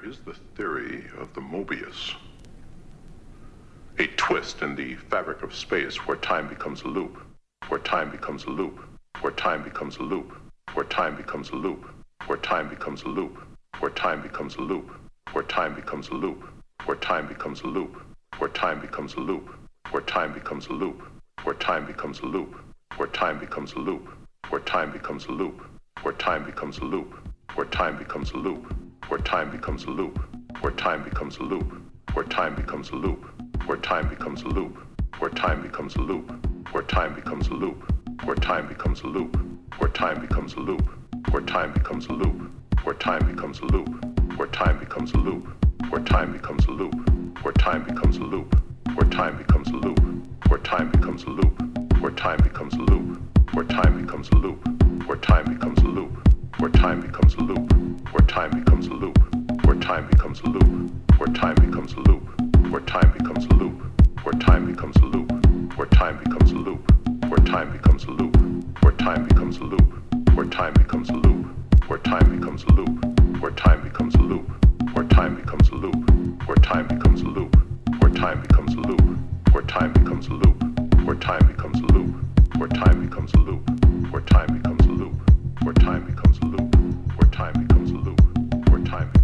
There is the theory of the Mobius. A twist in the fabric of space where time becomes a loop, where time becomes a loop, where time becomes a loop, where time becomes a loop, where time becomes a loop, where time becomes a loop, where time becomes a loop, where time becomes a loop, where time becomes a loop, where time becomes a loop, where time becomes a loop, where time becomes a loop, where time becomes a loop, where time becomes a loop, where time becomes a loop, where time becomes a loop, where time becomes a loop, where time becomes a loop, where time becomes a loop, where time becomes a loop, where time becomes a loop, where time becomes a loop, where time becomes a loop, where time becomes a loop, where time becomes a loop, where time becomes a loop, where time becomes a loop, where time becomes a loop, where time becomes a loop, where time becomes a loop, where time becomes a loop, where time becomes a loop, where time becomes a loop, where time becomes a loop, where time becomes a loop, where time becomes a loop, where time becomes a loop, where time becomes a loop, where time becomes a loop, where time becomes a loop, where time becomes a loop, where time becomes a loop, where time becomes a loop, where time becomes a loop, where time becomes a loop, where time becomes a loop, where time becomes a loop, where time becomes a loop, where time becomes a loop, where time becomes a loop, where time becomes a loop, where time becomes a loop, where time becomes a loop, where time becomes a loop, where time becomes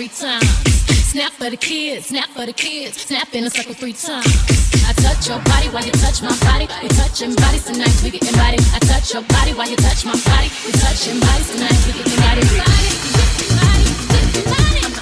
three times. Snap for the kids, snap for the kids, snap in a circle three times. I touch your body while you touch my body. We touching bodies tonight, we getting body. I touch your body while you touch my body. We touching bodies tonight, we get body. Body, body, body, body.